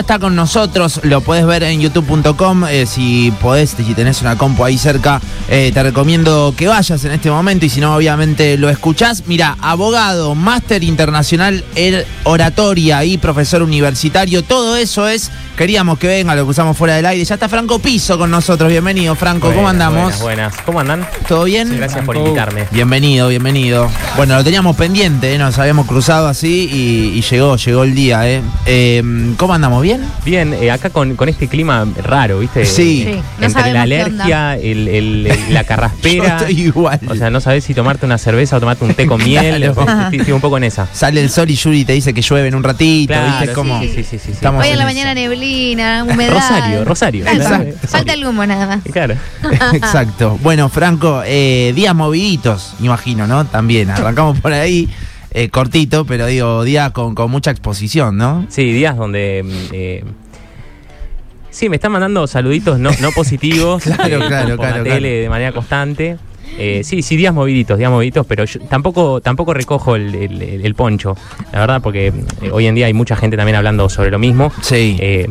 está con nosotros, lo puedes ver en youtube.com, eh, si podés, si tenés una compu ahí cerca, eh, te recomiendo que vayas en este momento y si no, obviamente lo escuchás. Mira, abogado, máster internacional en oratoria y profesor universitario, todo eso es, queríamos que venga, lo que usamos fuera del aire. Ya está Franco Piso con nosotros, bienvenido Franco, ¿cómo andamos? Buenas, buenas, ¿cómo andan? ¿Todo bien? Gracias por invitarme. Bienvenido, bienvenido. Bueno, lo teníamos pendiente, ¿eh? nos habíamos cruzado así y, y llegó, llegó el día. ¿eh? Eh, ¿Cómo andamos? ¿Bien? Bien, eh, acá con, con este clima raro, ¿viste? Sí. Sí, no Entre la alergia, el, el- el- la Yo carraspera. estoy igual. O sea, no sabes si tomarte una cerveza o tomarte un té con miel. Claro. Estoy, estoy un poco en esa. Sale el sol y Yuri te dice que llueve en un ratito, ¿viste? Claro, Como sí, sí, sí, sí, sí. estamos Hoy en la eso. mañana neblina, humedad. Rosario, Rosario. Exacto. falta el humo nada más. Claro. Exacto. Bueno, Franco, eh, días moviditos, imagino, ¿no? También, arrancamos por ahí, eh, cortito, pero digo, días con, con mucha exposición, ¿no? Sí, días donde. mm, eh, sí, me están mandando saluditos no, no positivos. Claro, eh, claro, por claro, la tele claro. de manera constante. Eh, sí, sí, días moviditos, días moviditos, pero yo tampoco, tampoco recojo el, el- el- el poncho, la verdad, porque eh, hoy en día hay mucha gente también hablando sobre lo mismo. Sí. Eh,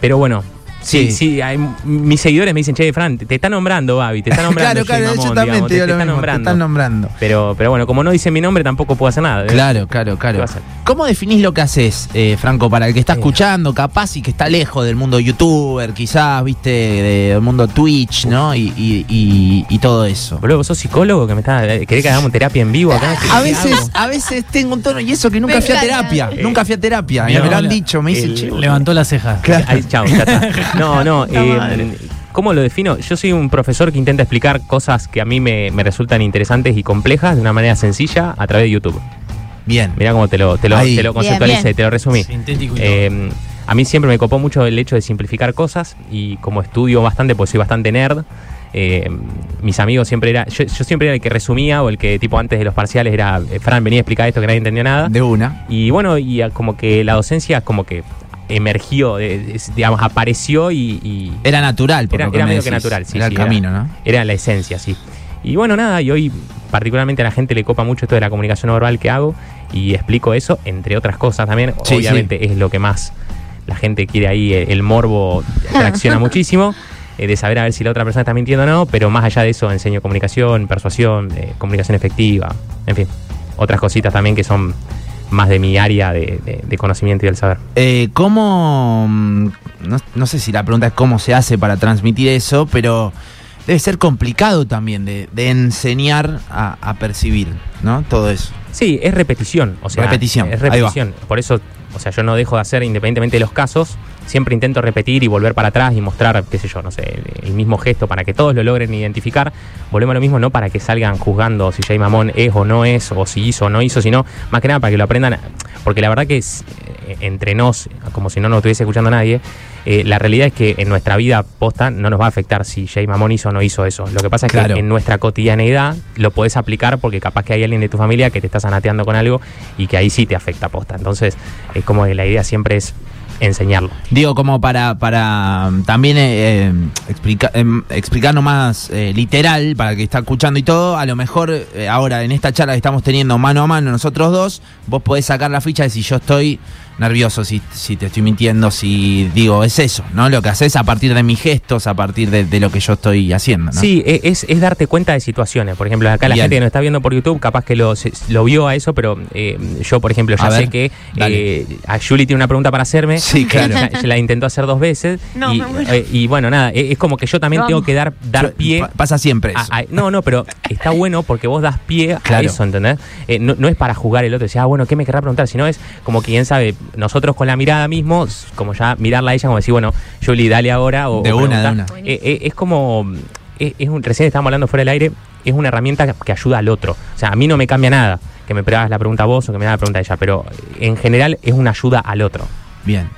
pero bueno, sí, Sí. sí, hay, mis seguidores me dicen, che, Fran, te, te está nombrando, Babi, te está nombrando. claro, claro, yo también digamos, te digo te, lo mismo, te nombrando. están nombrando. Pero, pero bueno, como no dice mi nombre, tampoco puedo hacer nada. ¿eh? Claro, claro, claro. ¿Cómo definís lo que haces, eh, Franco, para el que está Eh. escuchando, capaz y que está lejos del mundo youtuber, quizás, viste, del mundo Twitch, ¿no? Y, y- y- y todo eso. Boludo, vos sos psicólogo que me está. ¿Querés que hagamos terapia en vivo acá? ¿Qué- A veces, a veces tengo un tono y eso que nunca Me fui a terapia, Eh. nunca fui a terapia. me lo han dicho, me dice, El- che, Levantó las cejas. Ahí, chao, ya está. No, no. Eh. ¿Cómo lo defino? Yo soy un profesor que intenta explicar cosas que a mí me, me resultan interesantes y complejas de una manera sencilla a través de YouTube. Bien. Mirá cómo te lo, te lo, Ahí. te lo Bien, conceptualicé, bien. te lo resumí. Sintético y Eh, a mí siempre me copó mucho el hecho de simplificar cosas y como estudio bastante, pues soy bastante nerd. eh, mis amigos siempre era. Yo, yo siempre era el que resumía o el que, tipo, antes de los parciales era. eh, Fran, venía a explicar esto que nadie entendía nada. De una. Y bueno, y a- como que la docencia como que emergió, eh, digamos, apareció y, y Era natural, por Era- lo que era me medio que decís. natural, sí, Era sí, el era. camino, ¿no? era la esencia, sí. Y bueno, nada, y hoy particularmente a la gente le copa mucho esto de la comunicación no verbal que hago y explico eso, entre otras cosas también. Sí, Obviamente es lo que más la gente quiere ahí, eh, el morbo reacciona muchísimo. eh, de saber a ver si la otra persona está mintiendo o no, pero más allá de eso enseño comunicación, persuasión, eh, comunicación efectiva, en fin, otras cositas también que son más de mi área de, de- de conocimiento y del saber. Eh, ¿Cómo.? mm, No, no sé si la pregunta es cómo se hace para transmitir eso, pero debe ser complicado también de, de enseñar a, a percibir, ¿no? Todo eso. Sí, es repetición. O sea, Repetición, Es repetición. Por eso, o sea, yo no dejo de hacer, independientemente de los casos, siempre intento repetir y volver para atrás y mostrar, qué sé yo, no sé, el, el mismo gesto para que todos lo logren identificar. Volvemos a lo mismo, no para que salgan juzgando si Jay Mamón es o no es, o si hizo o no hizo, sino más que nada para que lo aprendan. Porque la verdad que es, eh, entre nos, como si no nos estuviese escuchando nadie, eh, la realidad es que en nuestra vida posta no nos va a afectar si Jay Mamón hizo o no hizo eso. Lo que pasa es Claro. que en nuestra cotidianeidad lo podés aplicar porque capaz que hay alguien de tu familia que te está sanateando con algo y que ahí sí te afecta posta. Entonces, es como que la idea siempre es enseñarlo. Digo, como para, para mm, también eh, eh, explica- em, explicarlo más eh, literal para que está escuchando y todo, a lo mejor eh, ahora en esta charla que estamos teniendo mano a mano nosotros dos, vos podés sacar la ficha de si yo estoy nervioso, si, si te estoy mintiendo, si digo, es eso, ¿no? Lo que haces a partir de mis gestos, a partir de, de lo que yo estoy haciendo, ¿no? Sí, e- es, es darte cuenta de situaciones. Por ejemplo, acá la gente que nos está viendo por YouTube, capaz que lo, se- lo vio a eso, pero eh, yo, por ejemplo, ya A sé ver, que eh, a Julie tiene una pregunta para hacerme. Sí, claro. Ya la intentó hacer dos veces. No, y, eh, y bueno, nada, e- es como que yo también tengo que dar, dar Yo- pie. pa- pasa siempre eso. a- a- no, no, pero está bueno porque vos das pie Claro. a eso, ¿entendés? Eh, no, no es para jugar el otro y decir, ah, bueno, ¿qué me querrá preguntar? Sino es como que, quién sabe, nosotros con la mirada mismo, como ya mirarla a ella, como decir, bueno, Julie, dale ahora. O, De o una, de una. Eh, eh, es como. Es, es un, recién estábamos hablando fuera del aire, es una herramienta que, ayuda al otro. O sea, a mí no me cambia nada que me hagas la pregunta a vos o que me hagas la pregunta a ella, pero en general es una ayuda al otro. Bien.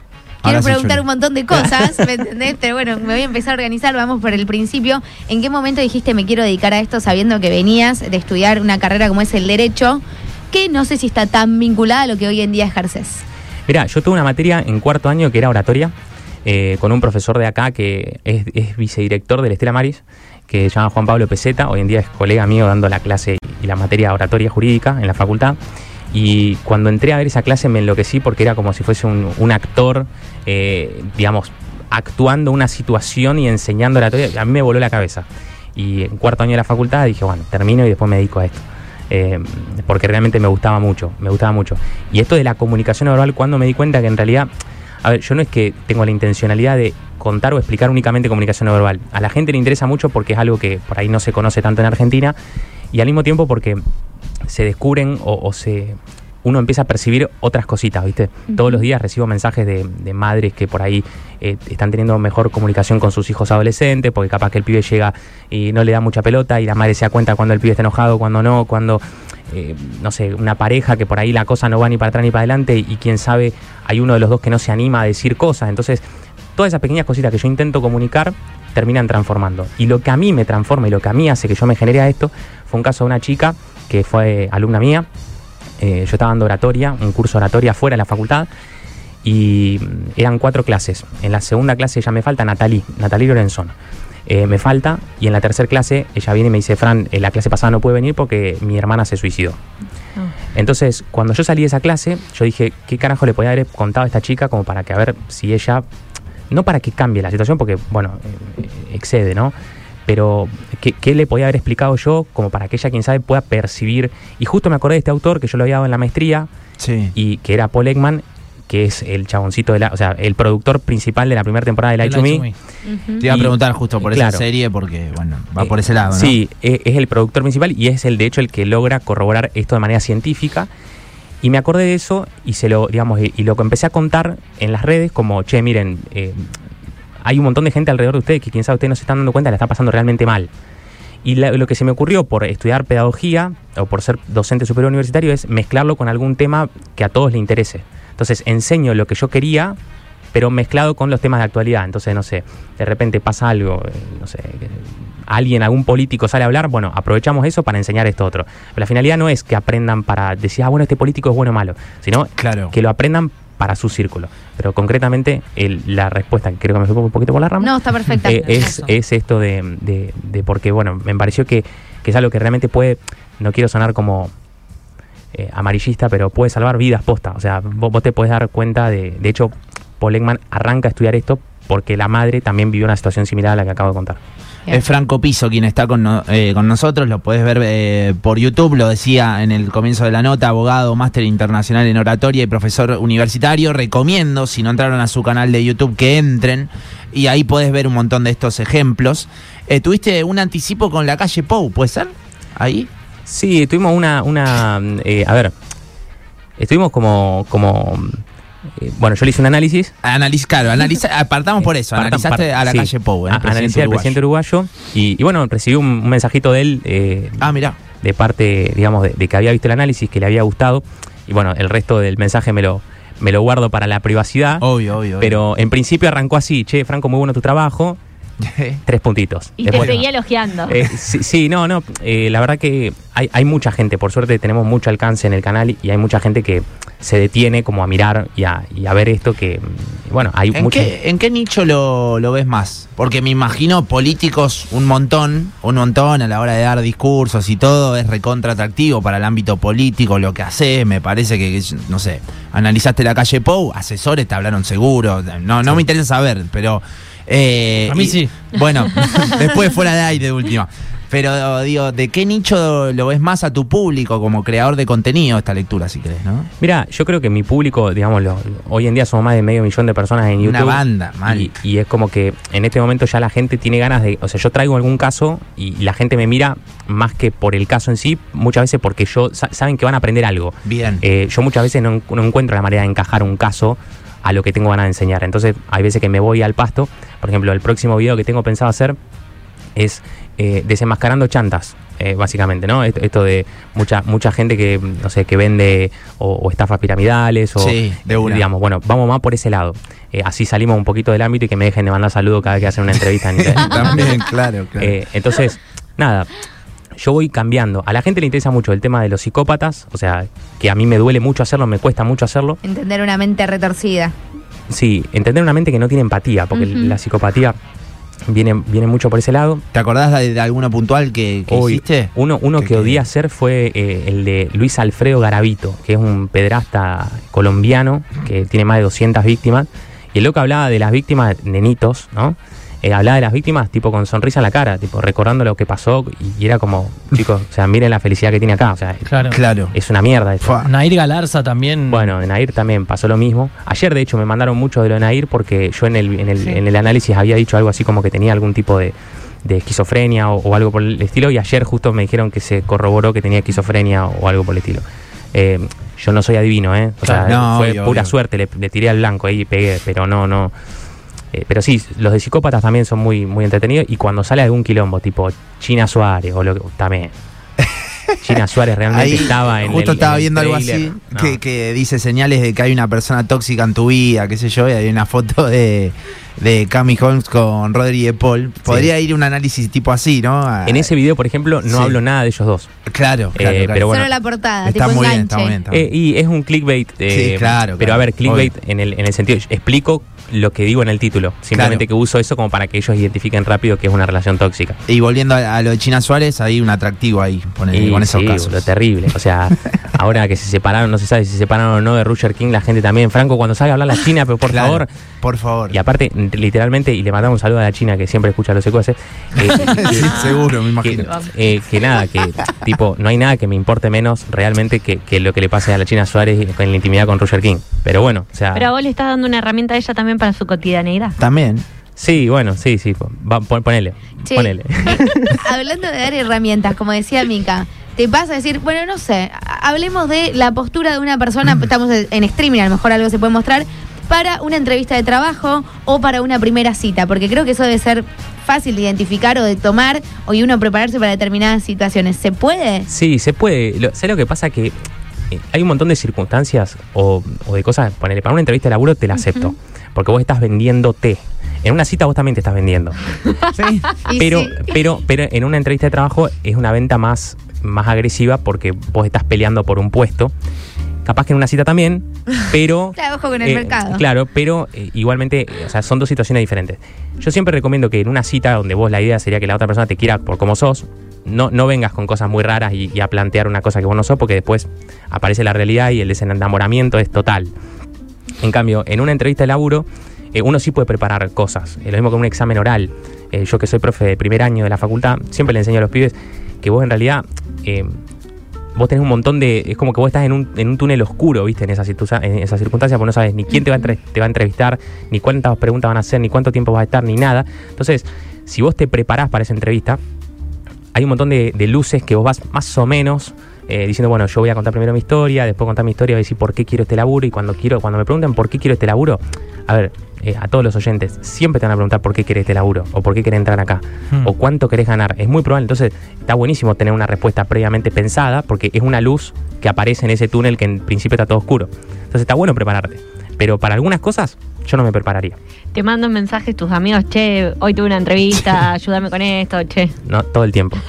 Quiero preguntar un montón de cosas, ¿me entendés? Pero bueno, me voy a empezar a organizar, vamos por el principio. ¿En qué momento dijiste me quiero dedicar a esto sabiendo que venías de estudiar una carrera como es el derecho, que no sé si está tan vinculada a lo que hoy en día ejerces? Mirá, yo tuve una materia en cuarto año que era oratoria, eh, con un profesor de acá que es, es vicedirector del Estela Maris, que se llama Juan Pablo Peseta, hoy en día es colega mío dando la clase y la materia oratoria jurídica en la facultad. Y cuando entré a ver esa clase me enloquecí porque era como si fuese un, actor, eh, digamos, actuando una situación y enseñando la teoría. A mí me voló la cabeza. Y en cuarto año de la facultad dije, bueno, termino y después me dedico a esto. Eh, porque realmente me gustaba mucho, me gustaba mucho. Y esto de la comunicación verbal, cuando me di cuenta que en realidad, a ver, yo no es que tengo la intencionalidad de contar o explicar únicamente comunicación verbal. A la gente le interesa mucho porque es algo que por ahí no se conoce tanto en Argentina y al mismo tiempo porque se descubren o se uno empieza a percibir otras cositas, ¿viste? Todos los días recibo mensajes de, de madres que por ahí eh, están teniendo mejor comunicación con sus hijos adolescentes, porque capaz que el pibe llega y no le da mucha pelota y la madre se da cuenta cuando el pibe está enojado, cuando no, cuando, eh, no sé, una pareja que por ahí la cosa no va ni para atrás ni para adelante y quién sabe, hay uno de los dos que no se anima a decir cosas. Entonces, todas esas pequeñas cositas que yo intento comunicar terminan transformando. Y lo que a mí me transforma y lo que a mí hace que yo me genere a esto fue un caso de una chica que fue alumna mía. Eh, yo estaba dando oratoria, un curso de oratoria fuera de la facultad, y mm, eran cuatro clases. En la segunda clase ya me falta Natalie, Natalie Lorenzón. Eh, me falta, y en la tercera clase ella viene y me dice, Fran, en la clase pasada no puede venir porque mi hermana se suicidó. Entonces, cuando yo salí de esa clase, yo dije, ¿qué carajo le podía haber contado a esta chica como para que a ver si ella, no para que cambie la situación, porque, bueno, eh, excede, ¿no? Pero, ¿qué, ¿qué, le podía haber explicado yo como para que ella, quien sabe, pueda percibir? Y justo me acordé de este autor que yo lo había dado en la maestría, Sí. y que era Paul Ekman, que es el chaboncito de la, o sea, el productor principal de la primera temporada de Light to Me. Ujú. Te iba a preguntar justo por esa claro. serie porque, bueno, va Eh, por ese lado, ¿no? Sí, e- es el productor principal y es el de hecho el que logra corroborar esto de manera científica. Y me acordé de eso y se lo, digamos, y, y lo que empecé a contar en las redes como, che, miren, eh, hay un montón de gente alrededor de ustedes que quién sabe ustedes no se están dando cuenta, la está pasando realmente mal. Y la- lo que se me ocurrió por estudiar pedagogía o por ser docente superior universitario es mezclarlo con algún tema que a todos le interese. Entonces enseño lo que yo quería, pero mezclado con los temas de actualidad. Entonces, no sé, de repente pasa algo, eh, no sé, alguien, algún político sale a hablar, bueno, aprovechamos eso para enseñar esto otro. Pero la finalidad no es que aprendan para decir, ah, bueno, este político es bueno o malo, sino Claro. que lo aprendan para su círculo. Pero concretamente, el- la respuesta, que creo que me fue un poquito por la rama, No, está perfecta. eh, es, es esto de, de- de porque, bueno, me pareció que, que es algo que realmente puede, no quiero sonar como eh, amarillista, pero puede salvar vidas posta. O sea, vos, vos te puedes dar cuenta de, de hecho, Paul Ekman arranca a estudiar esto porque la madre también vivió una situación similar a la que acabo de contar. Es Franco Piso quien está con, no- eh, con nosotros, lo puedes ver eh, por YouTube, lo decía en el comienzo de la nota, abogado, máster internacional en oratoria y profesor universitario. Recomiendo, si no entraron a su canal de YouTube, que entren y ahí puedes ver un montón de estos ejemplos. Eh, Tuviste un anticipo con la calle Pou, ¿puede ser? Ahí. Sí, tuvimos una, una eh, a ver, estuvimos como, como, eh, bueno, yo le hice un análisis. Analiz, claro, analiza, apartamos por eso, Partam- analizaste a la sí, calle Pou, ¿eh? a- analicé al presidente uruguayo y, y bueno, recibí un, un mensajito de él eh, Ah, mira. de parte, digamos, de, de que había visto el análisis, que le había gustado. Y bueno, el resto del mensaje me lo, me lo guardo para la privacidad. Obvio, obvio. Pero en principio arrancó así, che, Franco, muy bueno tu trabajo. Tres puntitos. Y te seguía elogiando. Eh, sí, sí, no, no. eh, la verdad que hay, hay mucha gente, por suerte tenemos mucho alcance en el canal y hay mucha gente que se detiene como a mirar y a, y a ver esto que, mm, bueno, hay ¿En mucha... qué, ¿En qué nicho lo, lo ves más? Porque me imagino políticos un montón, un montón a la hora de dar discursos y todo es recontra atractivo para el ámbito político, lo que haces, me parece que, que, no sé, analizaste la calle Pou, asesores te hablaron seguro, no, no me interesa saber, pero... eh, A mí y- sí. Bueno, después fuera de aire de última. Pero digo, ¿de qué nicho lo ves más a tu público como creador de contenido esta lectura, si querés, no? Mira, yo creo que mi público, digamos, lo- hoy en día somos más de medio millón de personas en YouTube. Una banda, mal. Y, y es como que en este momento ya la gente tiene ganas de. O sea, yo traigo algún caso y la gente me mira más que por el caso en sí, muchas veces porque yo sa- saben que van a aprender algo. Bien. Eh, yo muchas veces no, no encuentro la manera de encajar un caso a lo que tengo ganas de enseñar. Entonces, hay veces que me voy al pasto. Por ejemplo, el próximo video que tengo pensado hacer es eh, desenmascarando chantas, eh, básicamente, ¿no? Esto, esto de mucha mucha gente que, no sé, que vende o, o estafas piramidales o, Sí, de una. digamos, bueno, vamos más por ese lado. Eh, así salimos un poquito del ámbito y que me dejen de mandar saludos cada vez que hacen una entrevista. en internet. También, claro, claro. Eh, entonces, nada, yo voy cambiando. A la gente le interesa mucho el tema de los psicópatas, o sea, que a mí me duele mucho hacerlo, me cuesta mucho hacerlo. Entender una mente retorcida. Sí, entender una mente que no tiene empatía, porque la psicopatía viene, viene mucho por ese lado. ¿Te acordás de, de alguno puntual que, que Hoy, hiciste? Uno, uno Que- que, que- odié hacer fue eh, el de Luis Alfredo Garavito, que es un pedrasta colombiano que tiene más de 200 víctimas. Y el loco hablaba de las víctimas, nenitos, ¿no? Eh, hablaba de las víctimas tipo con sonrisa en la cara, tipo recordando lo que pasó y, y era como, chicos, o sea, miren la felicidad que tiene acá, o sea, Claro. Claro. es una mierda esto. Nair Galarza también. Bueno, de Nair también pasó lo mismo. Ayer, de hecho, me mandaron mucho de lo de Nair porque yo en el, en el, Sí. en el análisis había dicho algo así como que tenía algún tipo de, de esquizofrenia o, o algo por el estilo. Y ayer justo me dijeron que se corroboró que tenía esquizofrenia o, o algo por el estilo. Eh, yo no soy adivino, ¿eh? O sea, no, fue obvio, pura obvio. suerte, le, le tiré al blanco ahí y pegué, pero no, no. Eh, pero sí, los de psicópatas también son muy, muy entretenidos. Y cuando sale algún quilombo, tipo China Suárez o lo que. También. China Suárez realmente Ahí, estaba en justo el- estaba en el viendo algo así No. que, que dice señales de que hay una persona tóxica en tu vida, qué sé yo, y hay una foto de, de Cami Holmes con Rodri de Paul. Podría ir un análisis tipo así, ¿no? A- En ese video, por ejemplo, no Sí. hablo nada de ellos dos. Claro, claro, Eh, claro. pero bueno. Solo la portada, está tipo muy bien, está muy bien. está muy Eh, y es un clickbait. eh, Sí, claro, Pero claro, a ver, clickbait en el, en el sentido, explico lo que digo en el título. Simplemente Claro. que uso eso como para que ellos identifiquen rápido que es una relación tóxica. Y volviendo a, a lo de China Suárez, hay un atractivo ahí Y con esos sí, casos. lo terrible. O sea, ahora que se separaron, no se sabe si se separaron o no de Roger King, la gente también. Franco, cuando salga a hablar la China, pero por Claro, favor. Por favor. Y aparte, literalmente, y le mandamos un saludo a la China que siempre escucha los secuaces. eh, Sí, seguro, me que, imagino. eh, que nada, que tipo, no hay nada que me importe menos realmente que, que lo que le pase a la China Suárez en la intimidad con Roger King. Pero bueno, o sea. Pero vos le estás dando una herramienta a ella también para su cotidianeidad. También. Sí, bueno, sí, sí. Va, pon- ponele. Che, Ponele. Hablando de dar herramientas, como decía Mica, te pasa a decir, bueno, no sé, a- hablemos de la postura de una persona, estamos en streaming, a lo mejor algo se puede mostrar, para una entrevista de trabajo o para una primera cita, porque creo que eso debe ser fácil de identificar o de tomar o y uno prepararse para determinadas situaciones. ¿Se puede? Sí, se puede. Lo, ¿Sabes lo que pasa? Que eh, hay un montón de circunstancias o, o de cosas. Ponele, para una entrevista de laburo te la acepto. Porque vos estás vendiéndote. En una cita vos también te estás vendiendo. Sí. Pero, sí. pero, pero en una entrevista de trabajo es una venta más, más agresiva porque vos estás peleando por un puesto. Capaz que en una cita también, pero. Claro, ojo con el eh, mercado. Claro, pero eh, igualmente, eh, o sea, son dos situaciones diferentes. Yo siempre recomiendo que en una cita donde vos la idea sería que la otra persona te quiera por como sos, no, no vengas con cosas muy raras y, y a plantear una cosa que vos no sos, porque después aparece la realidad y el desenamoramiento es total. En cambio, en una entrevista de laburo, eh, uno sí puede preparar cosas. Eh, lo mismo que un examen oral. Eh, yo que soy profe de primer año de la facultad, siempre le enseño a los pibes que vos en realidad... vos tenés un montón de. Es como que vos estás en un, en un túnel oscuro, ¿viste? En esa, circunstancia, en esa circunstancia, porque no sabes ni quién te va, a te va a entrevistar, ni cuántas preguntas van a hacer, ni cuánto tiempo vas a estar, ni nada. Entonces, si vos te preparás para esa entrevista, hay un montón de, de luces que vos vas más o menos eh, diciendo, bueno, yo voy a contar primero mi historia, después contar mi historia, voy a decir por qué quiero este laburo, y cuando quiero, cuando me preguntan por qué quiero este laburo, a ver, eh, a todos los oyentes, siempre te van a preguntar por qué querés este laburo, o por qué querés entrar acá, Hmm. o cuánto querés ganar. Es muy probable, entonces está buenísimo tener una respuesta previamente pensada, porque es una luz que aparece en ese túnel que en principio está todo oscuro. Entonces está bueno prepararte. Pero para algunas cosas, yo no me prepararía. Te mandan mensajes tus amigos, che, hoy tuve una entrevista, ayúdame con esto, che. No, todo el tiempo.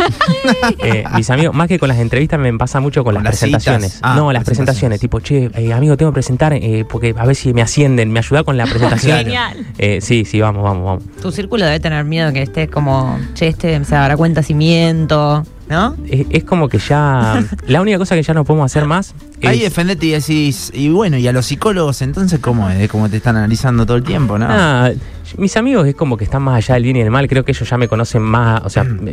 Eh, mis amigos, más que con las entrevistas, me pasa mucho con, Con las presentaciones. Ah, no, las presentaciones. presentaciones. Tipo, che, eh, amigo, tengo que presentar eh, porque a ver si me ascienden. ¿Me ayuda con la presentación? Genial. Eh, sí, sí, vamos, vamos, vamos. Tu círculo debe tener miedo que estés como, che, este se dará cuenta si miento, ¿no? Es, es como que ya. La única cosa que ya no podemos hacer más es. Ahí defendete y decís, y bueno, y a los psicólogos entonces, ¿cómo es? ¿Cómo te están analizando todo el tiempo, no? Ah, mis amigos es como que están más allá del bien y del mal. Creo que ellos ya me conocen más. O sea, Mm.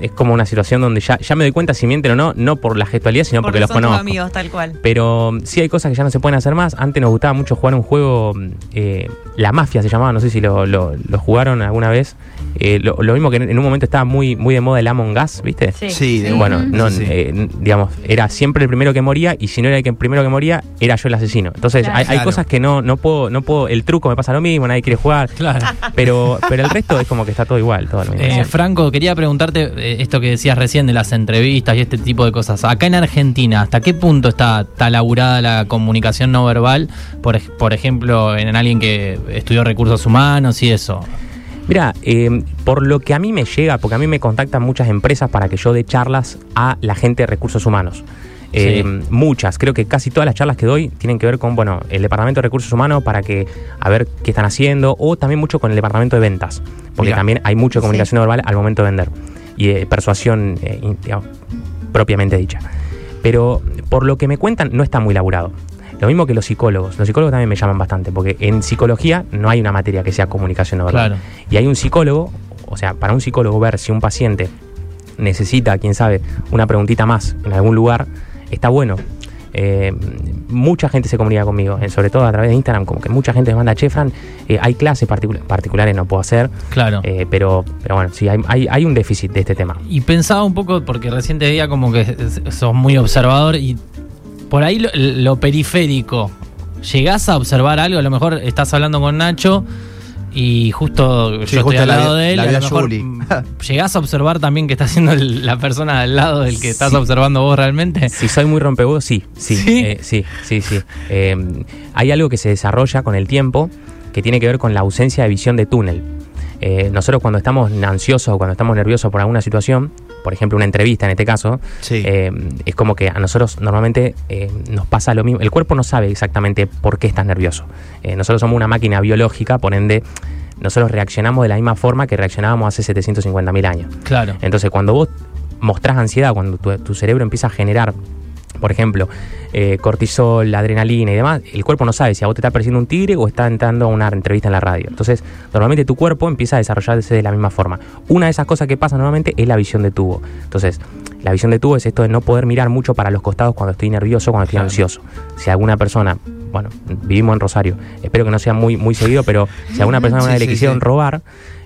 es como una situación donde ya, ya me doy cuenta si mienten o no, no por la gestualidad, sino porque, los son tus conozco. amigos, tal cual. Pero sí hay cosas que ya no se pueden hacer más. Antes nos gustaba mucho jugar un juego, eh, La Mafia se llamaba, no sé si lo, lo- lo jugaron alguna vez. Eh, lo, lo mismo que en, en un momento estaba muy, muy de moda el Among Us, ¿viste? Sí. Sí, de Bueno, no, Sí, eh, digamos, era siempre el primero que moría y si no era el que- primero que moría, era yo el asesino. Entonces Claro. hay, hay Claro. cosas que no, no puedo, no puedo, el truco me pasa lo mismo, nadie quiere jugar, Claro. Pero, pero el resto es como que está todo igual, todo. Eh, Franco, quería preguntarte eh, esto que decías recién de las entrevistas y este tipo de cosas. Acá en Argentina, ¿hasta qué punto está, está laburada la comunicación no verbal? Por, por ejemplo, en alguien que estudió recursos humanos y eso. Mira, eh, por lo que a mí me llega, porque a mí me contactan muchas empresas para que yo dé charlas a la gente de recursos humanos. Eh, Sí. Muchas, creo que casi todas las charlas que doy tienen que ver con, bueno, el Departamento de Recursos Humanos para que, a ver qué están haciendo, o también mucho con el Departamento de Ventas, porque Mirá. también hay mucha comunicación verbal al momento de vender y persuasión eh, digamos, propiamente dicha. Pero por lo que me cuentan, no está muy laburado. Lo mismo que los psicólogos. Los psicólogos también me llaman bastante, porque en psicología no hay una materia que sea comunicación no verbal. Claro. Y hay un psicólogo, o sea, para un psicólogo ver si un paciente necesita, quién sabe, una preguntita más en algún lugar, está bueno. Eh, mucha gente se comunica conmigo, eh, sobre todo a través de Instagram, como que mucha gente me manda, che, Fran, eh, hay clases particul- particulares, no puedo hacer, Claro. pero, pero bueno, sí, hay, hay, hay un déficit de este tema. Y pensaba un poco, porque recién te veía como que sos muy observador y por ahí lo, lo periférico, ¿llegás a observar algo? A lo mejor estás hablando con Nacho y justo yo estoy al la lado de él. la y a lo mejor, ¿Llegás a observar también que está haciendo el- la persona al lado del que estás Sí. observando vos realmente? Si soy muy rompehuevos, sí, sí, ¿Sí? eh, sí, sí, sí. Eh, hay algo que se desarrolla con el tiempo que tiene que ver con la ausencia de visión de túnel. Eh, nosotros cuando estamos ansiosos o cuando estamos nerviosos por alguna situación, por ejemplo una entrevista en este caso, Sí. eh, es como que a nosotros normalmente eh, nos pasa lo mismo. El cuerpo no sabe exactamente por qué estás nervioso. Nosotros somos una máquina biológica, por ende, nosotros reaccionamos de la misma forma que reaccionábamos hace 750.000 años. Claro. Entonces, cuando vos mostrás ansiedad, cuando tu, tu cerebro empieza a generar, por ejemplo, eh, cortisol, adrenalina y demás, el cuerpo no sabe si a vos te está persiguiendo un tigre o está entrando a una entrevista en la radio. Entonces, normalmente tu cuerpo empieza a desarrollarse de la misma forma. Una de esas cosas que pasa normalmente es la visión de tubo. Entonces, la visión de tubo es esto de no poder mirar mucho para los costados cuando estoy nervioso, cuando estoy Claro. ansioso. Si alguna persona, bueno, vivimos en Rosario, espero que no sea muy, muy seguido, pero si alguna persona Sí, una vez le sí, quisieron sí. robar,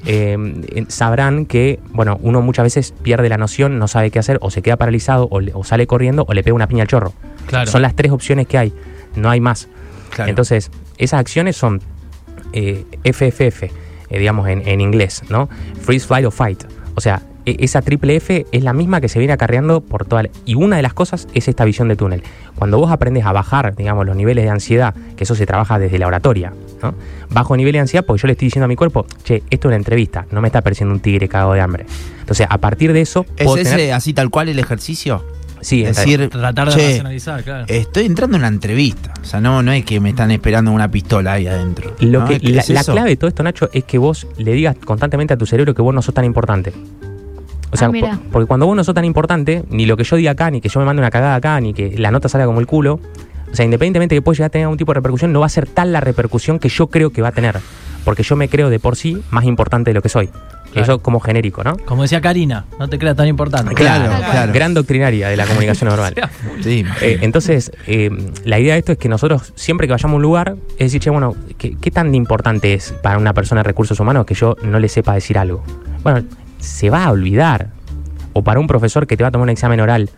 eh, eh, sabrán que, bueno, uno muchas veces pierde la noción, no sabe qué hacer, o se queda paralizado, o, le- o sale corriendo, o le pega una piña al chorro. Claro. Son las tres opciones que hay, no hay más. Claro. Entonces, esas acciones son eh, FFF, eh, digamos en, en inglés, ¿no? Freeze, Flight o Fight. O sea, esa triple F es la misma que se viene acarreando por toda la- Y una de las cosas es esta visión de túnel. Cuando vos aprendes a bajar, digamos, los niveles de ansiedad, que eso se trabaja desde la oratoria, ¿no? Bajo nivel de ansiedad porque yo le estoy diciendo a mi cuerpo, che, esto es una entrevista, no me está pareciendo un tigre cagado de hambre. Entonces, a partir de eso, ¿Es puedo ese tener- así tal cual el ejercicio? Sí, Es decir, Tratar de che, racionalizar, claro. estoy entrando en una entrevista. O sea, no, no es que me están esperando una pistola ahí adentro. Lo ¿no? que, ¿Es- la, la clave de todo esto, Nacho, es que vos le digas constantemente a tu cerebro que vos no sos tan importante. O sea, Ah, por- porque cuando vos no sos tan importante, ni lo que yo diga acá, ni que yo me mande una cagada acá, ni que la nota salga como el culo, o sea, independientemente de que pueda llegar a tener algún tipo de repercusión, no va a ser tal la repercusión que yo creo que va a tener. Porque yo me creo de por sí más importante de lo que soy. Claro. Eso como genérico, ¿no? Como decía Karina, no te creas tan importante. Claro, claro. Gran doctrinaria de la comunicación verbal. Sí, Eh, entonces, eh, la idea de esto es que nosotros, siempre que vayamos a un lugar, es decir, che, bueno, ¿qué, qué tan importante es para una persona de recursos humanos que yo no le sepa decir algo? Bueno, se va a olvidar. O para un profesor que te va a tomar un examen oral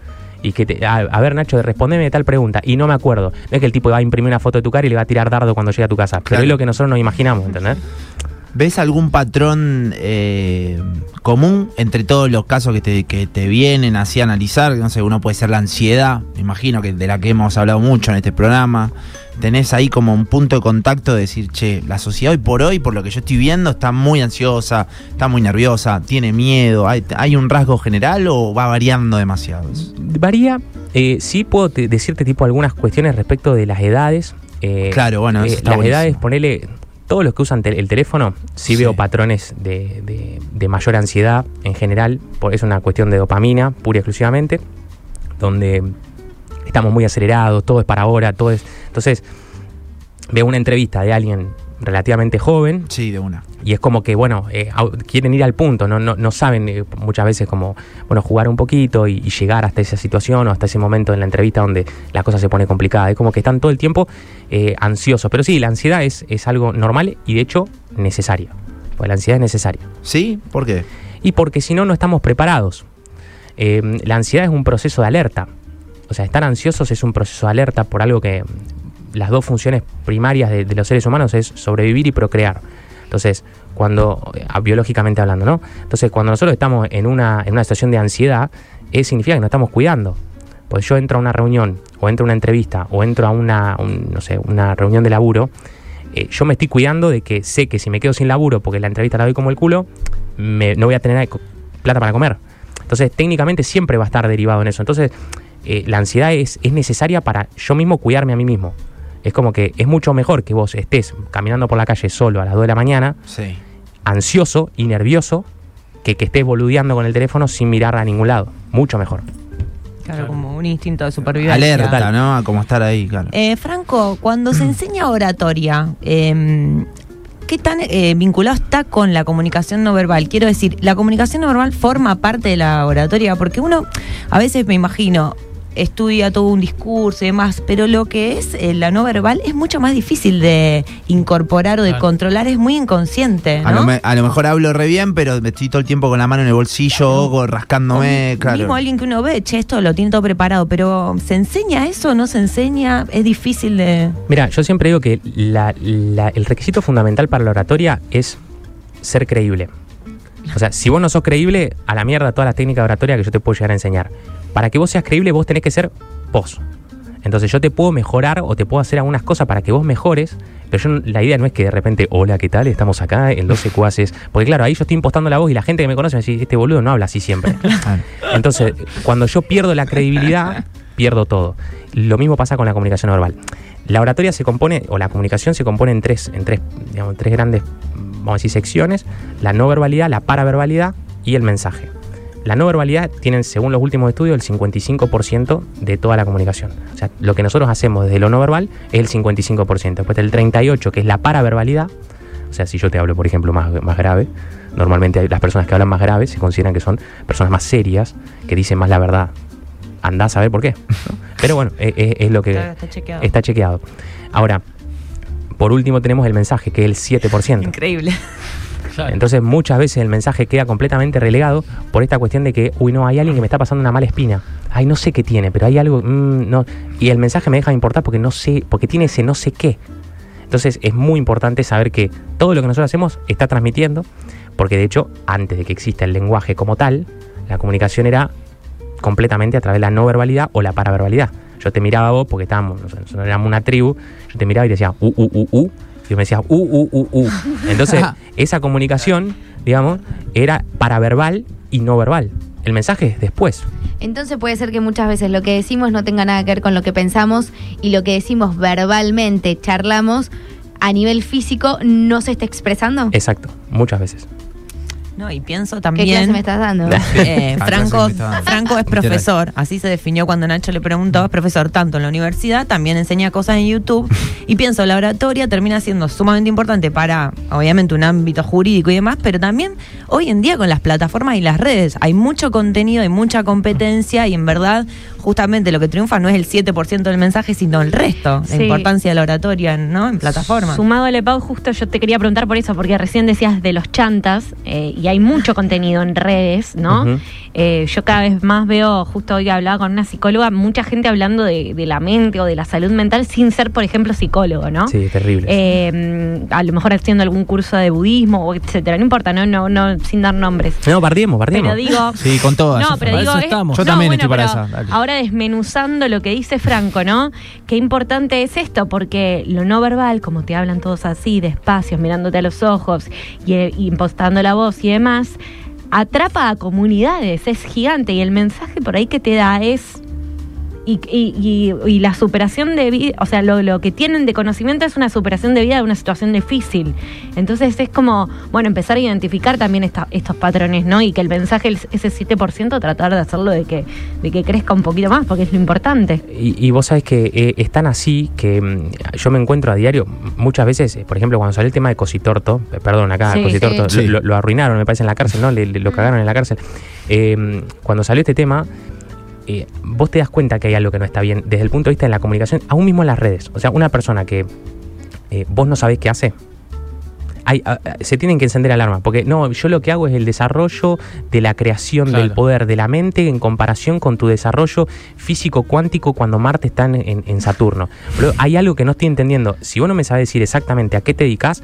y que te. A, a ver, Nacho, respondeme tal pregunta y no me acuerdo. No es que el tipo va a imprimir una foto de tu cara y le va a tirar dardo cuando llegue a tu casa. Pero es lo que nosotros nos imaginamos, ¿entendés? ¿Ves algún patrón eh, común entre todos los casos que te, que te vienen así a analizar? No sé, uno puede ser la ansiedad, me imagino que de la que hemos hablado mucho en este programa. Tenés ahí como un punto de contacto de decir, che, la sociedad hoy por hoy, por lo que yo estoy viendo, está muy ansiosa, está muy nerviosa, tiene miedo. ¿Hay, hay un rasgo general o va variando demasiado? Varía. Eh, sí puedo te- decirte tipo algunas cuestiones respecto de las edades. Eh, Claro, bueno, las buenísimo. edades, ponele. Todos los que usan el teléfono, sí, Sí. veo patrones de, de- de mayor ansiedad en general. por- Es una cuestión de dopamina, pura y exclusivamente. Donde estamos muy acelerados, todo es para ahora, todo es. Entonces, veo una entrevista de alguien relativamente joven Sí, de una. y es como que, bueno, eh, quieren ir al punto, no, no, no saben eh, muchas veces como, bueno, jugar un poquito y, y llegar hasta esa situación o hasta ese momento en la entrevista donde la cosa se pone complicada. Es como que están todo el tiempo eh, ansiosos. Pero sí, la ansiedad es, es algo normal y de hecho necesario. Pues la ansiedad es necesaria. ¿Sí? ¿Por qué? Y porque si no, no estamos preparados. Eh, la ansiedad es un proceso de alerta. O sea, estar ansiosos es un proceso de alerta por algo que las dos funciones primarias de, los seres humanos es sobrevivir y procrear. Entonces, cuando, eh, biológicamente hablando, ¿no? Entonces, cuando nosotros estamos en una, en una situación de ansiedad, eh, significa que nos estamos cuidando. Pues yo entro a una reunión, o entro a una entrevista, o entro a una, un- no sé, una reunión de laburo, eh, yo me estoy cuidando de que sé que si me quedo sin laburo porque la entrevista la doy como el culo, me- no voy a tener plata para comer. Entonces, técnicamente siempre va a estar derivado en eso. Entonces, eh, la ansiedad es, es necesaria para yo mismo cuidarme a mí mismo. Es como que es mucho mejor que vos estés caminando por la calle solo a las 2 de la mañana, Sí. ansioso y nervioso, que que estés boludeando con el teléfono sin mirar a ningún lado. Mucho mejor. Claro, como un instinto de supervivencia. Alerta, ¿no? A cómo estar ahí, claro. Eh, Franco, cuando se enseña oratoria, eh, ¿qué tan eh, vinculado está con la comunicación no verbal? Quiero decir, ¿la comunicación no verbal forma parte de la oratoria? Porque uno, a veces me imagino, estudia todo un discurso y demás, pero lo que es eh, la no verbal es mucho más difícil de incorporar o de Claro. controlar, es muy inconsciente, A, lo ¿no? me- a lo mejor hablo re bien, pero me estoy todo el tiempo con la mano en el bolsillo, o rascándome, O claro. Mismo alguien que uno ve, che, esto lo tiene todo preparado, pero ¿se enseña eso? ¿No se enseña? Es difícil de... Mira, yo siempre digo que la- la- el requisito fundamental para la oratoria es ser creíble. O sea, si vos no sos creíble, a la mierda toda la técnica de oratoria que yo te puedo llegar a enseñar. Para que vos seas creíble, vos tenés que ser vos. Entonces yo te puedo mejorar o te puedo hacer algunas cosas para que vos mejores, pero yo, no- la idea no es que de repente, hola, ¿qué tal? Estamos acá en 12 cuaces. Porque claro, ahí yo estoy impostando la voz y la gente que me conoce me dice, este boludo no habla así siempre. Entonces, cuando yo pierdo la credibilidad, pierdo todo. Lo mismo pasa con la comunicación verbal. La oratoria se compone, o la comunicación se compone en tres, en tres, digamos, tres grandes, vamos a decir, secciones. La no verbalidad, la paraverbalidad y el mensaje. La no verbalidad tienen, según los últimos estudios, el 55% de toda la comunicación. O sea, lo que nosotros hacemos desde lo no verbal es el 55%. Después el 38%, que es la paraverbalidad. O sea, si yo te hablo, por ejemplo, más, más grave, normalmente las personas que hablan más grave se consideran que son personas más serias, que dicen más la verdad. Andá a saber por qué. ¿no? Pero bueno, es, es- es lo que Está- está chequeado. está chequeado. Ahora, por último tenemos el mensaje, que es el 7%. Increíble. Entonces muchas veces el mensaje queda completamente relegado por esta cuestión de que, uy, no, hay alguien que me está pasando una mala espina. Ay, no sé qué tiene, pero hay algo, mm, no. Y el mensaje me deja de importar porque no sé, porque tiene ese no sé qué. Entonces es muy importante saber que todo lo que nosotros hacemos está transmitiendo, porque de hecho, antes de que exista el lenguaje como tal, la comunicación era completamente a través de la no verbalidad o la paraverbalidad. Yo te miraba a vos porque estábamos, nosotros éramos una tribu, yo te miraba y decía, uh, uh, uh, uh, y me decías, uh, uh, uh, uh. Entonces, esa comunicación, digamos, era paraverbal y no verbal. El mensaje es después. Entonces puede ser que muchas veces lo que decimos no tenga nada que ver con lo que pensamos y lo que decimos verbalmente, charlamos, a nivel físico no se está expresando. Exacto, muchas veces. No, y pienso ¿Qué también. clase me estás dando? Eh, Ah, Franco, dando. Franco es profesor, así se definió cuando Nacho le preguntó, es profesor tanto en la universidad, también enseña cosas en YouTube, y pienso, la oratoria termina siendo sumamente importante para, obviamente, un ámbito jurídico y demás, pero también hoy en día con las plataformas y las redes, hay mucho contenido, hay mucha competencia, y en verdad, justamente lo que triunfa no es el 7% del mensaje, sino el resto, la importancia de la oratoria ¿no? en plataformas. Sumado al EPAU, justo yo te quería preguntar por eso, porque recién decías de los chantas, eh, y hay mucho contenido en redes, ¿no? Eh, yo cada vez más veo, justo hoy hablaba con una psicóloga, mucha gente hablando de, de la mente o de la salud mental sin ser, por ejemplo, psicólogo, ¿no? Sí, terrible. Eh, a lo mejor haciendo algún curso de budismo, o etcétera, no importa, no, no, no, sin dar nombres. no, bardiemos, bardiemos. Pero digo, Sí, con todas. no, pero digo, es- estamos. Yo no, también bueno, estoy para esa, dale. Ahora desmenuzando lo que dice Franco, ¿no? Qué importante es esto, porque lo no verbal, como te hablan todos así, despacio, mirándote a los ojos y, eh, y impostando la voz y demás, atrapa a comunidades, es gigante y el mensaje por ahí que te da es y, y- y- y la superación de vida, o sea, lo, lo que tienen de conocimiento es una superación de vida de una situación difícil. Entonces es como, bueno, empezar a identificar también esta- estos patrones, ¿no? Y que el mensaje, ese 7%, tratar de hacerlo de que, de que crezca un poquito más, porque es lo importante. Y, y vos sabés que eh, es tan así que mm, yo me encuentro a diario, muchas veces, eh, por ejemplo, cuando salió el tema de Cositorto, eh, perdón, acá Sí, Cositorto, sí. Lo, lo arruinaron, me parece, en la cárcel, ¿no? Le, le- lo cagaron en la cárcel. Eh, cuando salió este tema, eh, vos te das cuenta que hay algo que no está bien desde el punto de vista de la comunicación, aún mismo en las redes. O sea, una persona que eh, vos no sabés qué hace. hay- a- a- se tienen que encender alarmas, porque no, yo lo que hago es el desarrollo de la creación del poder de la mente en comparación con tu desarrollo físico cuántico cuando Marte está en Saturno. Pero hay algo que no estoy entendiendo. Si vos no me sabes decir exactamente a qué te dedicas,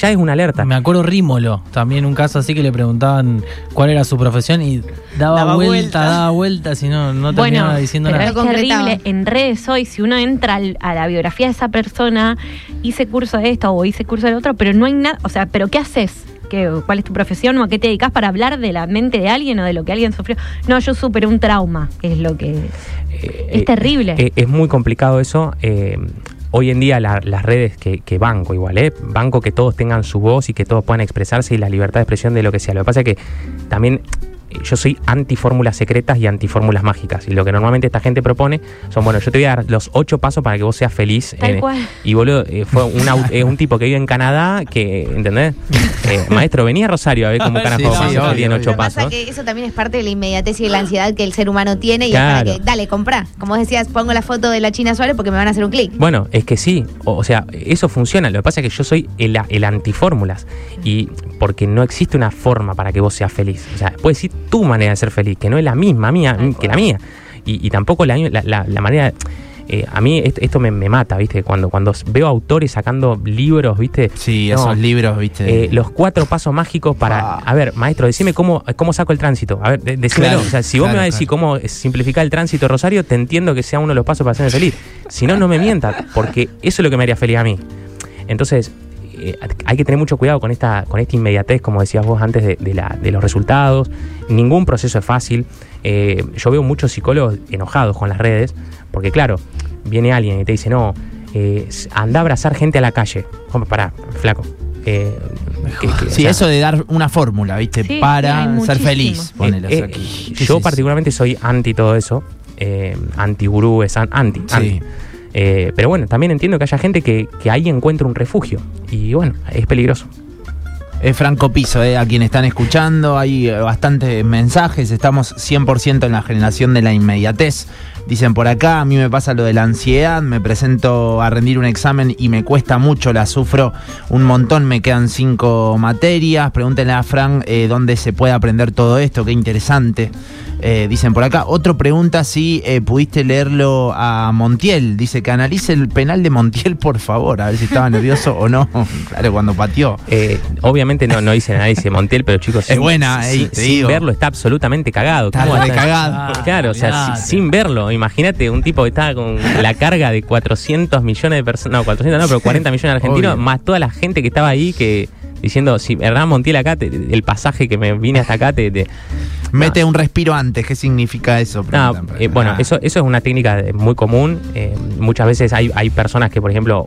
ya es una alerta. Me acuerdo Rímolo, también un caso así que le preguntaban cuál era su profesión y daba, Daba vuelta, vuelta. daba vuelta, si no, no Bueno, terminaba diciendo pero nada. es terrible. En redes hoy, si uno entra al- a la biografía de esa persona, hice curso de esto o hice curso del otro, pero no hay nada. O sea, ¿pero qué haces? ¿Qué, ¿Cuál es tu profesión o a qué te dedicas para hablar de la mente de alguien o de lo que alguien sufrió? No, yo superé un trauma, es lo que... Eh, Es eh, terrible. eh, es muy complicado eso. eh, hoy en día la- las redes que, banco igual, ¿eh? Banco que todos tengan su voz y que todos puedan expresarse y la libertad de expresión de lo que sea. Lo que pasa es que también yo soy anti fórmulas secretas y anti fórmulas mágicas. Y lo que normalmente esta gente propone son, bueno, yo te voy a dar los ocho pasos para que vos seas feliz. Tal eh, cual. Y boludo, eh, fue un, au- eh, un tipo que vive en Canadá que, ¿entendés? Eh, maestro, venía a Rosario a ver cómo carajo Sí, vamos sí, ocho Lo que pasa pasos. que eso también es parte de la inmediatez y de la ansiedad que el ser humano tiene y Claro. es para que, dale, comprá. Como decías, pongo la foto de la China Suárez porque me van a hacer un clic. Bueno, es que sí, o, o sea, eso funciona. Lo que pasa es que yo soy el, el antifórmulas y porque no existe una forma para que vos seas feliz. O sea, puedes decir tu manera de ser feliz, que no es la misma mía que la mía. Y, y tampoco la, la, la- manera... eh, a mí esto, esto me, me mata, ¿viste? Cuando, cuando veo autores sacando libros, ¿viste? Sí, No, esos libros, viste. eh, los cuatro pasos mágicos para. Ah. A ver, maestro, decime cómo, cómo saco el tránsito. A ver, de- decímelo. Claro, o sea, si vos claro, me vas a decir cómo simplificar el tránsito, Rosario, te entiendo que sea uno de los pasos para hacerme feliz. Si no, no me mientas, porque eso es lo que me haría feliz a mí. Entonces, eh, hay que tener mucho cuidado con esta, con esta inmediatez, como decías vos antes, de, de la- de los resultados. Ningún proceso es fácil. Eh, yo veo muchos psicólogos enojados con las redes, porque claro, viene alguien y te dice, no, eh, anda a abrazar gente a la calle. Hombre, pará, flaco. Eh, que- que- o Sí, sea, eso de dar una fórmula, ¿viste? Sí, para ser feliz. Eh, eh, yo particularmente soy anti todo eso. Eh, anti gurúes, an- anti. Sí. Eh, pero bueno, también entiendo que haya gente que, ahí encuentre un refugio. Y bueno, es peligroso. Es Franco Piso, eh, a quien están escuchando, hay eh, bastantes mensajes, estamos 100% en la generación de la inmediatez. Dicen por acá, a mí me pasa lo de la ansiedad, me presento a rendir un examen y me cuesta mucho, la sufro un montón, me quedan cinco materias. Pregúntenle a Fran dónde se puede aprender todo esto, qué interesante. Eh, dicen por acá, otro pregunta si eh, pudiste leerlo a Montiel. Dice que analice el penal de Montiel, por favor, a ver si estaba nervioso o no. Claro, cuando pateó. Eh, obviamente no, no dice nadie, dice Montiel, pero chicos, Es buena, sin, te sin digo. verlo está absolutamente cagado. Está ¿Cómo va a estar- recagado. Claro, o sea, si- sin verlo, imagínate un tipo que está con la carga de 400 millones de personas, no, 400 no, pero 40 millones de argentinos, Obvio. más toda la gente que estaba ahí que diciendo, si Hernán Montiel acá, te- el pasaje que me vine hasta acá, te... te- Mete un respiro antes, ¿qué significa eso? No, eh, bueno, Ah. eso, eso es una técnica muy común. eh, muchas veces hay, hay personas que, por ejemplo,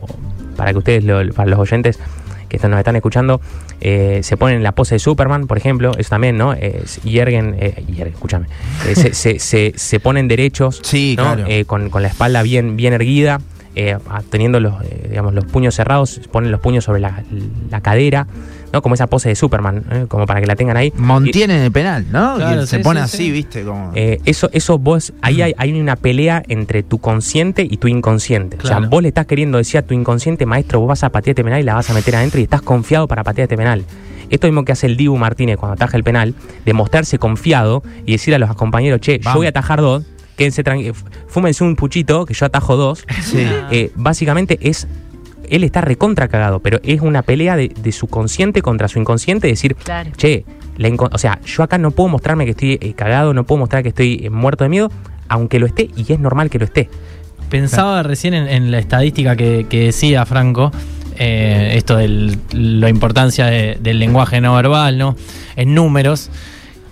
para que ustedes, lo- para los oyentes que nos están escuchando, eh, se ponen en la pose de Superman, por ejemplo, eso también, ¿no? Hierguen, escúchame, se, se, se- se ponen derechos, Sí, ¿no? claro. Con, con la espalda bien, bien erguida, eh, teniendo los, eh, digamos, los puños cerrados, ponen los puños sobre la, la cadera, ¿no? Como esa pose de Superman, ¿eh? como para que la tengan ahí. Y- Montiel en el penal, ¿no? Claro, se pone sí, así, sí. ¿viste? Como... Eh, eso, eso vos, ahí hay, hay una pelea entre tu consciente y tu inconsciente. O Claro. sea, vos le estás queriendo decir a tu inconsciente, maestro, vos vas a patear este penal y la vas a meter adentro y estás confiado para patear este penal. Esto mismo que hace el Dibu Martínez cuando ataja el penal, de mostrarse confiado y decir a los compañeros, che, yo voy a atajar dos, quédense tranquilos, fúmense un puchito, que yo atajo dos. Sí. Eh, básicamente es. Él está recontra cagado, pero es una pelea de, de su consciente contra su inconsciente, decir, Claro. che, la o sea, yo acá no puedo mostrarme que estoy eh, cagado, no puedo mostrar que estoy eh, muerto de miedo, aunque lo esté, y es normal que lo esté. Pensaba recién en, en la estadística que, que decía Franco, eh, esto de la importancia de- del lenguaje no verbal, ¿no? En números.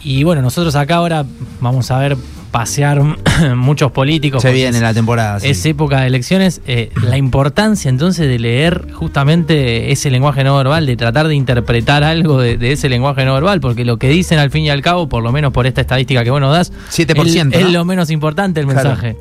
Y bueno, nosotros acá ahora vamos a ver pasear muchos políticos. se viene es- la temporada. sí. es época de elecciones, eh, la importancia entonces de leer justamente ese lenguaje no verbal, de tratar de interpretar algo de, de ese lenguaje no verbal, porque lo que dicen al fin y al cabo, por lo menos por esta estadística que vos nos das, 7%, es, ¿no? es lo menos importante el Claro. mensaje.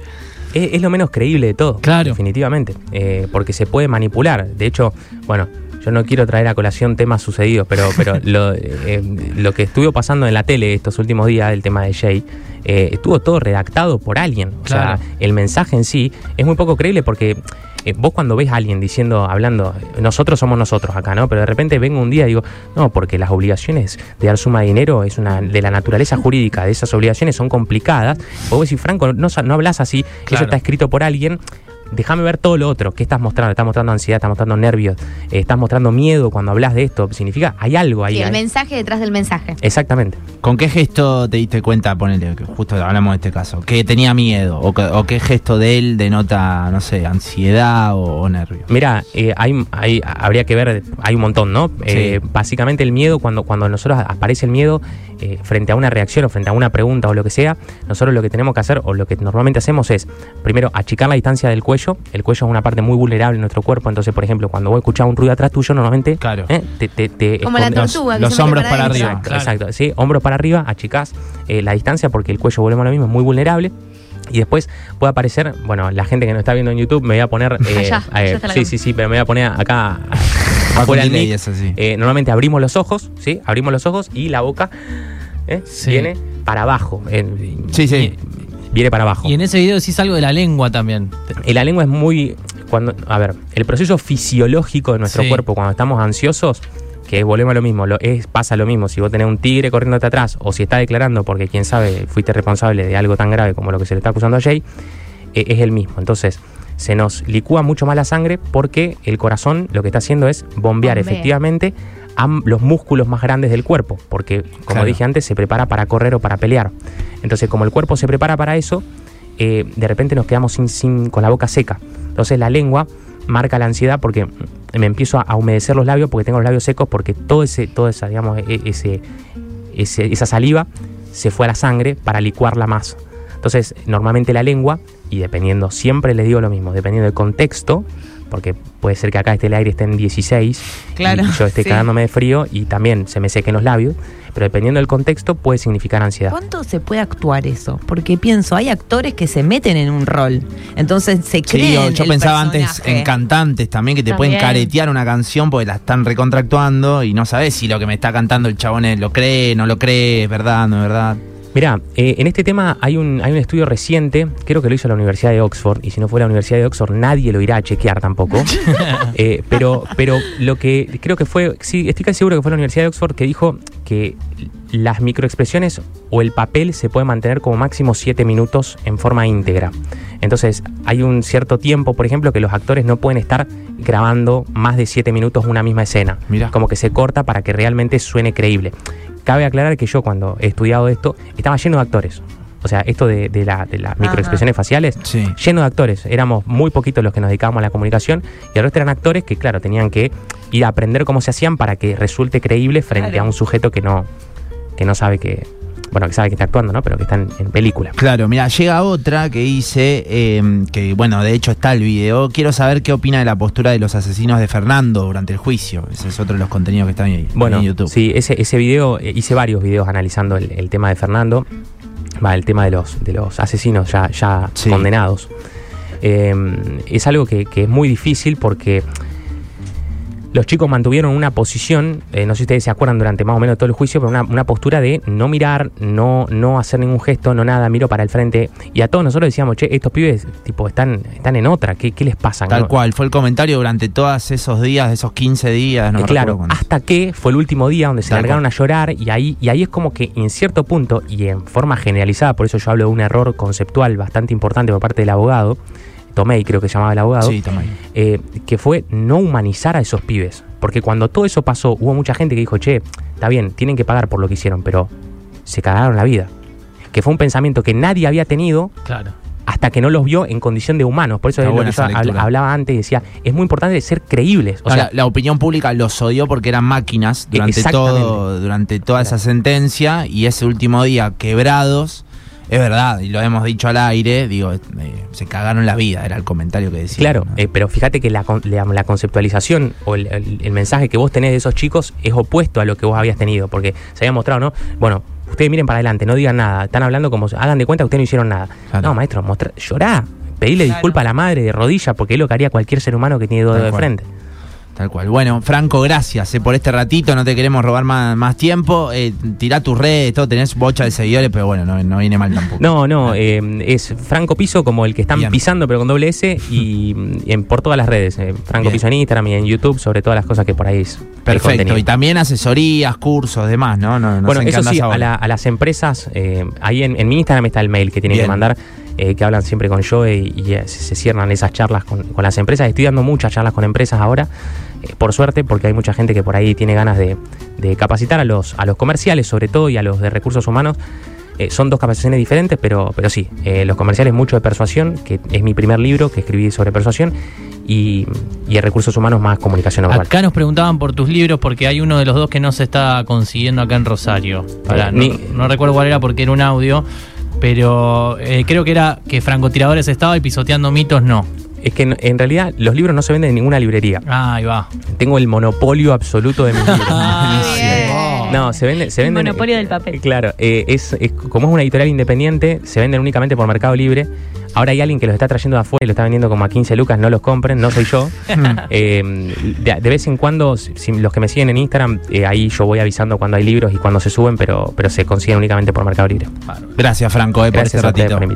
Es, es lo menos creíble de todo. Claro. Definitivamente. eh, porque se puede manipular. De hecho, bueno, yo no quiero traer a colación temas sucedidos, pero, pero lo, eh, lo que estuvo pasando en la tele estos últimos días, el tema de Jay, eh, estuvo todo redactado por alguien. O Claro. sea, el mensaje en sí es muy poco creíble porque. eh, vos cuando ves a alguien diciendo, hablando, nosotros somos nosotros acá, ¿no? Pero de repente vengo un día y digo, no, porque las obligaciones de dar suma de dinero es una de la naturaleza jurídica de esas obligaciones son complicadas. Vos decís, Franco, no, no hablas así, Claro. eso está escrito por alguien. Déjame ver todo lo otro. ¿Qué estás mostrando? Estás mostrando ansiedad, estás mostrando nervios, eh, estás mostrando miedo cuando hablas de esto. Significa, hay algo ahí. Sí, el hay- mensaje detrás del mensaje. Exactamente. ¿Con qué gesto te diste cuenta, ponele, que justo hablamos de este caso, que tenía miedo? ¿O, que- o qué gesto de él denota, no sé, ansiedad o, o nervio? Mira, eh, hay, hay- habría que ver, hay un montón, ¿no? Eh, básicamente el miedo, cuando, cuando nosotros aparece el miedo eh, frente a una reacción o frente a una pregunta o lo que sea, nosotros lo que tenemos que hacer o lo que normalmente hacemos es, primero, achicar la distancia del cuello. El cuello es una parte muy vulnerable en nuestro cuerpo, entonces, por ejemplo, cuando vos escuchás un ruido atrás tuyo, normalmente Claro. eh, te, te- te Como la los- tortuga. que los mete hombros para arriba. Exacto, Claro. exacto. Sí, hombros para arriba, achicás eh, la distancia porque el cuello, volvemos a lo mismo, es muy vulnerable. Y después puede aparecer, bueno, la gente que nos está viendo en YouTube me voy a poner. eh, Allá, allá sí, sí, sí, pero me voy a poner acá. Del mic. es. Eh, normalmente abrimos los ojos, ¿sí? Abrimos los ojos y la boca eh, Sí. viene para abajo. eh, Sí, sí. Viene para abajo. Y en ese video decís algo de la lengua también. Y la lengua es muy. cuando A ver, el proceso fisiológico de nuestro cuerpo cuando estamos ansiosos, que volvemos a lo mismo, lo, es, pasa lo mismo. Si vos tenés un tigre corriéndote atrás, o si está declarando porque quién sabe, fuiste responsable de algo tan grave como lo que se le está acusando a Jay, eh, es el mismo. Entonces, se nos licúa mucho más la sangre porque el corazón lo que está haciendo es bombear Bombea. efectivamente a los músculos más grandes del cuerpo, porque como Claro. dije antes, se prepara para correr o para pelear. Entonces, como el cuerpo se prepara para eso, eh, de repente nos quedamos sin, sin- con la boca seca. Entonces la lengua marca la ansiedad porque me empiezo a, a humedecer los labios porque tengo los labios secos porque todo ese, toda esa, digamos, e- ese, ese- esa saliva se fue a la sangre para licuarla más. Entonces, normalmente la lengua, y dependiendo, siempre les digo lo mismo, dependiendo del contexto, porque puede ser que acá esté el aire esté en 16 Claro, y yo esté sí. cagándome de frío y también se me sequen los labios, pero dependiendo del contexto puede significar ansiedad. ¿Cuánto se puede actuar eso? Porque pienso, hay actores que se meten en un rol. Entonces se Sí, creen. yo, yo el pensaba antes en cantantes también que te pueden caretear una canción porque la están recontractuando y no sabes si lo que me está cantando el chabón es- lo cree, no lo cree, es verdad, no es verdad. Mira, eh, en este tema hay un, hay un estudio reciente, creo que lo hizo la Universidad de Oxford, y si no fue la Universidad de Oxford nadie lo irá a chequear tampoco. Eh, pero, pero lo que creo que fue, sí, estoy casi seguro que fue la Universidad de Oxford que dijo que las microexpresiones o el papel se puede mantener como máximo 7 minutos en forma íntegra. Entonces, hay un cierto tiempo, por ejemplo, que los actores no pueden estar grabando más de 7 minutos una misma escena. Mirá. Como que se corta para que realmente suene creíble. Cabe aclarar que yo cuando he estudiado esto, estaba lleno de actores. O sea, esto de, de la- de las microexpresiones faciales, Sí. lleno de actores. Éramos muy poquitos los que nos dedicábamos a la comunicación y el resto eran actores que, claro, tenían que ir a aprender cómo se hacían para que resulte creíble frente Claro. a un sujeto que no, que no sabe que, bueno, que sabe que está actuando, ¿no? Pero que está en, en película. Claro, mira, llega otra que dice, eh, que bueno, de hecho está el video. Quiero saber qué opina de la postura de los asesinos de Fernando durante el juicio. Ese es otro de los contenidos que están ahí Bueno, en YouTube. sí, ese, ese video, eh, hice varios videos analizando el, el tema de Fernando, va, el tema de los, de los asesinos ya, ya Sí. condenados. Eh, es algo que, que es muy difícil porque los chicos mantuvieron una posición, eh, no sé si ustedes se acuerdan durante más o menos todo el juicio, pero una, una postura de no mirar, no, no hacer ningún gesto, no nada, miro para el frente. Y a todos nosotros decíamos, che, estos pibes tipo están, están en otra, ¿qué, qué les pasa? Tal ¿No? cual, fue el comentario durante todos esos días, esos 15 días. No Eh, claro, hasta que fue el último día donde se Tal largaron cual. a llorar y ahí, y ahí es como que en cierto punto y en forma generalizada, por eso yo hablo de un error conceptual bastante importante por parte del abogado, Tomei creo que se llamaba el abogado, Sí, eh, que fue no humanizar a esos pibes. Porque cuando todo eso pasó, hubo mucha gente que dijo, che, está bien, tienen que pagar por lo que hicieron, pero se cagaron la vida. Que fue un pensamiento que nadie había tenido Claro. hasta que no los vio en condición de humanos. Por eso es lo que yo hablaba antes y decía, es muy importante ser creíbles. O No, sea, la, la opinión pública los odió porque eran máquinas durante todo, durante toda esa sentencia y ese último día quebrados, es verdad, y lo hemos dicho al aire, digo, eh, se cagaron la vida, era el comentario que decía. Claro, ¿no? eh, pero fíjate que la, con- la- la conceptualización o el, el- el mensaje que vos tenés de esos chicos es opuesto a lo que vos habías tenido, porque se había mostrado, ¿no? Bueno, ustedes miren para adelante, no digan nada, están hablando como, si- hagan de cuenta que ustedes no hicieron nada. Claro. No, maestro, mostra, llorá, pedirle Claro. disculpa a la madre de rodillas, porque es lo que haría cualquier ser humano que tiene dos de cual. frente. Tal cual. Bueno, Franco, gracias eh, por este ratito. No te queremos robar más, más tiempo. Eh, tirá tus redes, todo. Tenés bocha de seguidores, pero bueno, no, no viene mal tampoco. No, no, eh, es Franco Piso como el que están Bien. pisando, pero con doble S, y, y en, por todas las redes. eh, Franco Bien. Piso en Instagram y en YouTube, sobre todas las cosas que por ahí es. Perfecto. Y también asesorías, cursos, demás, ¿no? no, no bueno, eso sí, a, la- a las empresas, eh, ahí en, en mi Instagram está el mail que tienen Bien. que mandar. eh, que hablan siempre con yo y, y, eh, se, se cierran esas charlas con, con las empresas. Estoy dando muchas charlas con empresas ahora, por suerte, porque hay mucha gente que por ahí tiene ganas de, de capacitar a los, a los comerciales, sobre todo, y a los de recursos humanos. Eh, son dos capacitaciones diferentes, pero, pero sí, eh, los comerciales mucho de persuasión, que es mi primer libro que escribí sobre persuasión, y, y en recursos humanos más comunicación. Acá nos preguntaban por tus libros porque hay uno de los dos que no se está consiguiendo acá en Rosario. No, Ni- no recuerdo cuál era porque era un audio, pero eh, creo que era que francotiradores estaba y pisoteando mitos no. Es que en, en realidad los libros no se venden en ninguna librería. Ah, ahí va. Tengo el monopolio absoluto de mis libros. bien. No, se venden. Se El venden monopolio del papel. Claro, eh, es, es- como es una editorial independiente, se venden únicamente por Mercado Libre. Ahora hay alguien que los está trayendo de afuera y lo está vendiendo como a 15 lucas, no los compren, no soy yo. Eh, de, de vez en cuando, si, los que me siguen en Instagram, eh, ahí yo voy avisando cuando hay libros y cuando se suben, pero, pero se consiguen únicamente por Mercado Libre. Gracias, Franco, eh, por Gracias este ratito. por invitarme.